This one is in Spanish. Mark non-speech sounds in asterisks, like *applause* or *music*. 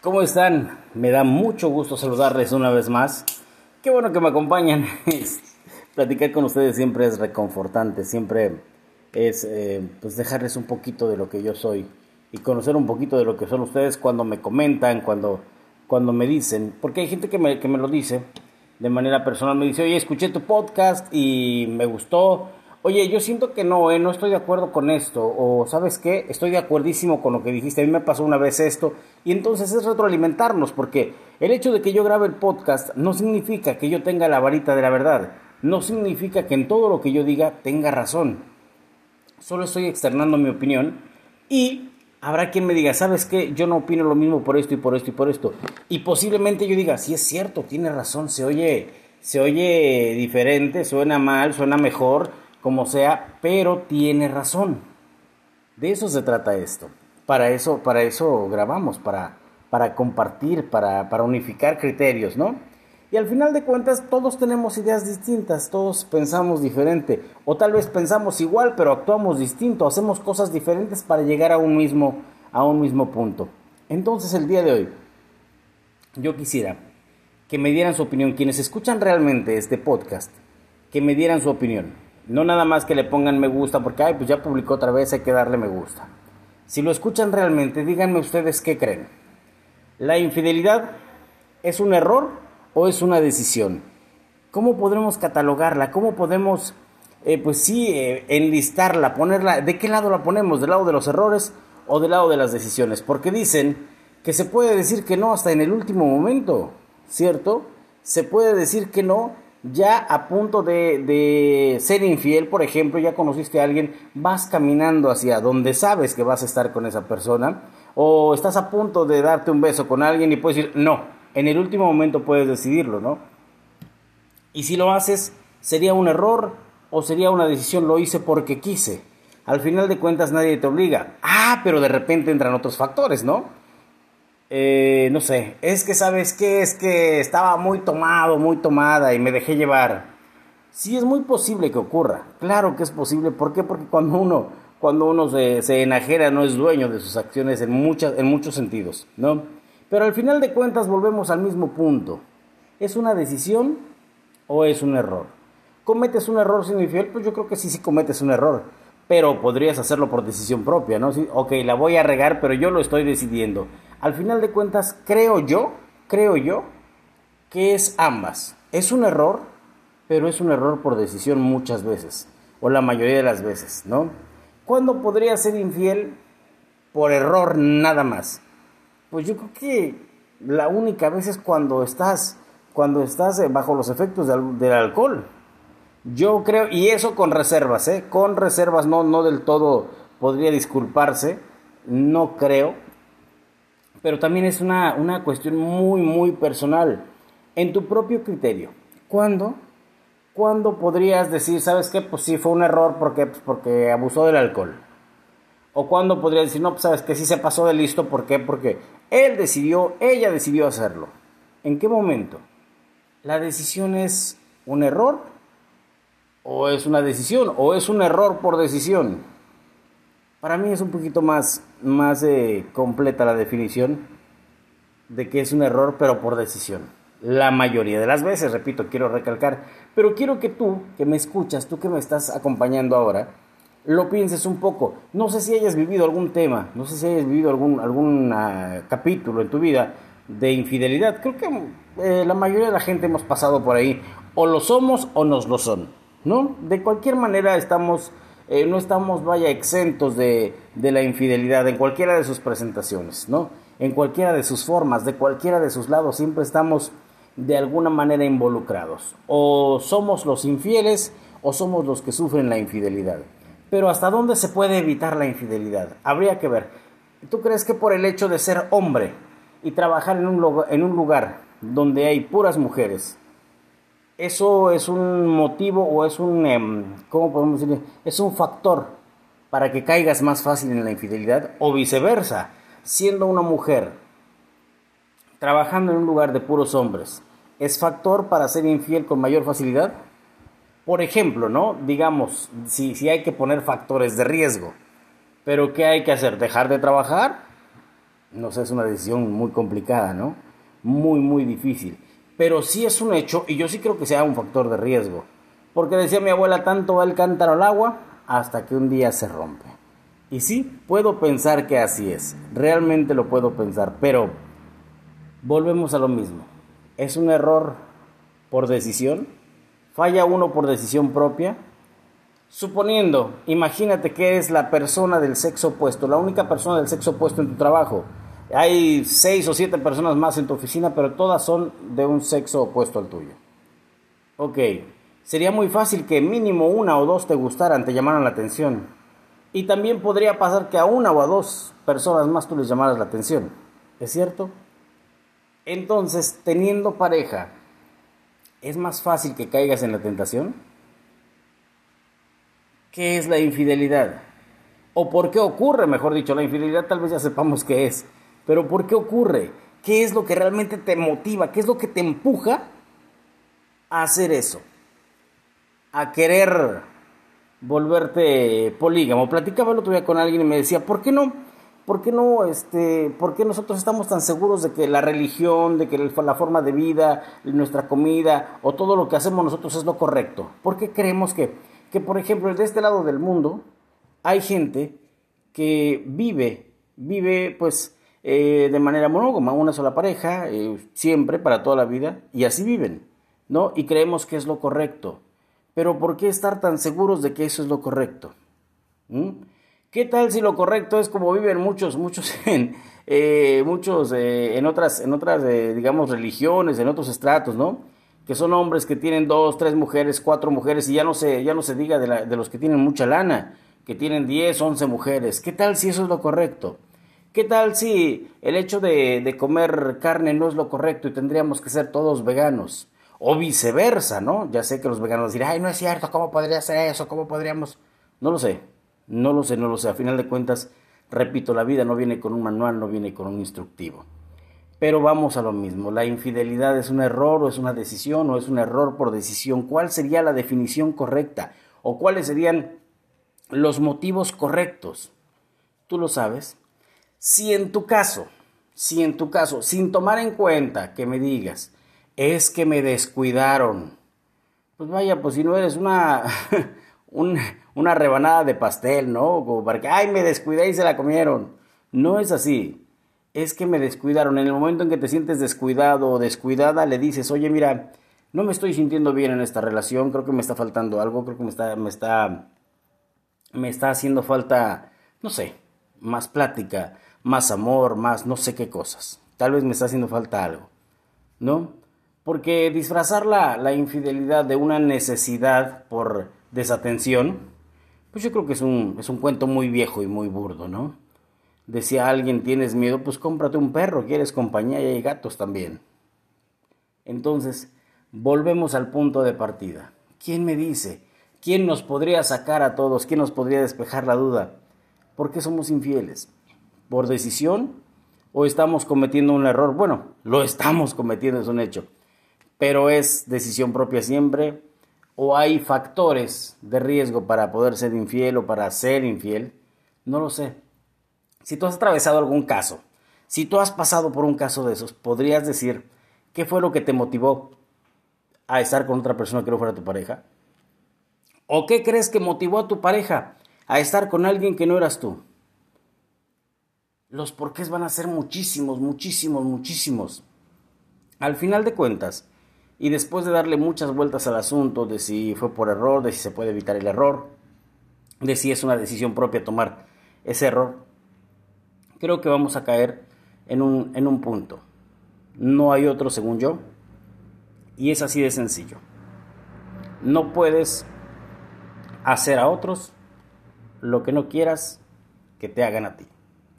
¿Cómo están? Me da mucho gusto saludarles una vez más. Qué bueno que me acompañan. *laughs* Platicar con ustedes siempre es reconfortante, siempre es eh, pues dejarles un poquito de lo que yo soy y conocer un poquito de lo que son ustedes cuando me comentan, cuando, cuando me dicen, porque hay gente que me, que me lo dice de manera personal, me dice, oye, escuché tu podcast y me gustó, oye, yo siento que no, eh, no estoy de acuerdo con esto, o sabes qué, estoy de acuerdísimo con lo que dijiste, a mí me pasó una vez esto, y entonces es retroalimentarnos, porque el hecho de que yo grabe el podcast no significa que yo tenga la varita de la verdad, no significa que en todo lo que yo diga tenga razón, solo estoy externando mi opinión y habrá quien me diga, ¿sabes qué? Yo no opino lo mismo por esto y por esto y por esto. Y posiblemente yo diga, sí es cierto, tiene razón, se oye, se oye diferente, suena mal, suena mejor, como sea, pero tiene razón. De eso se trata esto. Para eso, para eso grabamos, para, para compartir, para, para unificar criterios, ¿no? Y al final de cuentas todos tenemos ideas distintas, todos pensamos diferente, o tal vez pensamos igual, pero actuamos distinto, hacemos cosas diferentes para llegar a un mismo, a un mismo punto. Entonces el día de hoy, yo quisiera que me dieran su opinión, quienes escuchan realmente este podcast, que me dieran su opinión. No nada más que le pongan me gusta porque, ay, pues ya publicó otra vez, hay que darle me gusta. Si lo escuchan realmente, díganme ustedes qué creen. ¿La infidelidad es un error o es una decisión? ¿Cómo podremos catalogarla? ¿Cómo podemos, eh, pues sí, eh, enlistarla, ponerla? ¿De qué lado la ponemos? ¿Del lado de los errores o del lado de las decisiones? Porque dicen que se puede decir que no hasta en el último momento, ¿cierto? Se puede decir que no ya a punto de, ser infiel, por ejemplo, ya conociste a alguien, vas caminando hacia donde sabes que vas a estar con esa persona, o estás a punto de darte un beso con alguien y puedes decir, no, en el último momento puedes decidirlo, ¿no? Y si lo haces, ¿sería un error o sería una decisión? Lo hice porque quise. Al final de cuentas nadie te obliga. Ah, pero de repente entran otros factores, ¿no? Eh, no sé, es que sabes que es que estaba muy tomado, muy tomada y me dejé llevar. Sí, es muy posible que ocurra. Claro que es posible. ¿Por qué? Porque cuando uno, cuando uno se, se enajera no es dueño de sus acciones en, muchas, en muchos sentidos, ¿no? Pero al final de cuentas volvemos al mismo punto. ¿Es una decisión o es un error? ¿Cometes un error sin infiel? Pues yo creo que sí, sí cometes un error. Pero podrías hacerlo por decisión propia, ¿no? Sí, ok, la voy a regar, pero yo lo estoy decidiendo al final de cuentas, creo yo, creo yo, que es ambas. Es un error, pero es un error por decisión muchas veces, o la mayoría de las veces, ¿no? ¿Cuándo podría ser infiel por error nada más? Pues yo creo que la única vez es cuando estás, cuando estás eh, bajo los efectos del, alcohol. Yo creo, y eso con reservas, ¿eh? Con reservas, no, no del todo podría disculparse, no creo, pero también es una, una cuestión muy, muy personal, en tu propio criterio. ¿Cuándo? ¿Cuándo podrías decir, sabes qué? Pues sí, fue un error porque, pues porque abusó del alcohol. O cuándo podrías decir, no, pues sabes que sí se pasó de listo, ¿por qué? Porque él decidió, ella decidió hacerlo. ¿En qué momento? ¿La decisión es un error? ¿O es una decisión? ¿O es un error por decisión? Para mí es un poquito más, más eh, completa la definición de que es un error, pero por decisión. La mayoría de las veces, repito, quiero recalcar, pero quiero que tú, que me escuchas, tú que me estás acompañando ahora, lo pienses un poco. No sé si hayas vivido algún tema, no sé si hayas vivido algún, algún capítulo en tu vida de infidelidad. Creo que eh, la mayoría de la gente hemos pasado por ahí. O lo somos o nos lo son, ¿no? De cualquier manera estamos eh, no estamos, vaya, exentos de, de, la infidelidad en cualquiera de sus presentaciones, ¿no? En cualquiera de sus formas, de cualquiera de sus lados, siempre estamos de alguna manera involucrados. O somos los infieles o somos los que sufren la infidelidad. Pero ¿hasta dónde se puede evitar la infidelidad? Habría que ver. ¿Tú crees que por el hecho de ser hombre y trabajar en un, en un lugar donde hay puras mujeres, eso es un motivo o es un, em, ¿cómo podemos decir? Es un factor para que caigas más fácil en la infidelidad o viceversa, siendo una mujer trabajando en un lugar de puros hombres, ¿es factor para ser infiel con mayor facilidad? Por ejemplo, ¿no? Digamos, si, si hay que poner factores de riesgo, pero ¿qué hay que hacer? ¿Dejar de trabajar? no sé, es una decisión muy complicada, ¿no? Muy, muy difícil. Pero sí es un hecho y yo sí creo que sea un factor de riesgo. Porque decía mi abuela, tanto va el cántaro al agua hasta que un día se rompe. Y sí, puedo pensar que así es. Realmente lo puedo pensar. Pero volvemos a lo mismo. Es un error por decisión. Falla uno por decisión propia. Suponiendo, imagínate que es la persona del sexo opuesto, la única persona del sexo opuesto en tu trabajo. Hay seis o siete personas más en tu oficina, pero todas son de un sexo opuesto al tuyo. Ok, sería muy fácil que mínimo una o dos te gustaran, te llamaran la atención. Y también podría pasar que a una o a dos personas más tú les llamaras la atención. ¿Es cierto? Entonces, teniendo pareja, ¿es más fácil que caigas en la tentación? ¿Qué es la infidelidad? ¿O por qué ocurre, mejor dicho, la infidelidad tal vez ya sepamos qué es, pero ¿por qué ocurre? ¿Qué es lo que realmente te motiva? ¿Qué es lo que te empuja a hacer eso? A querer volverte polígamo. Platicaba el otro día con alguien y me decía, ¿por qué no? ¿Por qué no, este, por qué nosotros estamos tan seguros de que la religión, de que la forma de vida, nuestra comida o todo lo que hacemos nosotros es lo correcto? ¿Por qué creemos que, que por ejemplo, de este lado del mundo hay gente que vive, vive pues eh, de manera monógama, una sola pareja, eh, siempre, para toda la vida, y así viven, ¿no? Y creemos que es lo correcto. Pero ¿por qué estar tan seguros de que eso es lo correcto? ¿Mm? ¿Qué tal si lo correcto es como viven muchos, muchos *laughs* en, eh, muchos, eh, en otras, en otras digamos, religiones, en otros estratos, ¿no? Que son hombres que tienen dos, tres mujeres, cuatro mujeres, y ya no se, ya no se diga de, de los que tienen mucha lana, que tienen diez, once mujeres. ¿Qué tal si eso es lo correcto? ¿Qué tal si el hecho de, comer carne no es lo correcto y tendríamos que ser todos veganos? O viceversa, ¿no? Ya sé que los veganos dirán, ay, no es cierto, ¿cómo podría ser eso? ¿Cómo podríamos? No lo sé. No lo sé, no lo sé. A final de cuentas, repito, la vida no viene con un manual, no viene con un instructivo. Pero vamos a lo mismo. ¿La infidelidad es un error o es una decisión o es un error por decisión? ¿Cuál sería la definición correcta? ¿O cuáles serían los motivos correctos? ¿Tú lo sabes? Si en tu caso, si en tu caso, sin tomar en cuenta que me digas, es que me descuidaron, pues vaya, pues si no eres una, *laughs* una rebanada de pastel, ¿no? Como para que, ay, me descuidé y se la comieron. No es así. Es que me descuidaron. En el momento en que te sientes descuidado o descuidada, le dices, oye, mira, no me estoy sintiendo bien en esta relación, creo que me está faltando algo, creo que me está, me está, me está haciendo falta, no sé, más plática, más amor, más no sé qué cosas. Tal vez me está haciendo falta algo, ¿no? Porque disfrazar la, la infidelidad de una necesidad por desatención, pues yo creo que es un, es un cuento muy viejo y muy burdo, ¿no? Decía alguien, tienes miedo, pues cómprate un perro, quieres compañía y hay gatos también. Entonces, volvemos al punto de partida. ¿Quién me dice? ¿Quién nos podría sacar a todos? ¿Quién nos podría despejar la duda? ¿Por qué somos infieles? ¿Por decisión? ¿O estamos cometiendo un error? Bueno, lo estamos cometiendo, es un hecho. Pero es decisión propia siempre, o hay factores de riesgo para poder ser infiel o para ser infiel, no lo sé. Si tú has atravesado algún caso, si tú has pasado por un caso de esos, podrías decir qué fue lo que te motivó a estar con otra persona que no fuera tu pareja. ¿O qué crees que motivó a tu pareja a estar con alguien que no eras tú? Los porqués van a ser muchísimos, muchísimos, muchísimos. Al final de cuentas, y después de darle muchas vueltas al asunto de si fue por error, de si se puede evitar el error, de si es una decisión propia tomar ese error, creo que vamos a caer en un, en un punto. No hay otro según yo. Y es así de sencillo. No puedes hacer a otros lo que no quieras que te hagan a ti.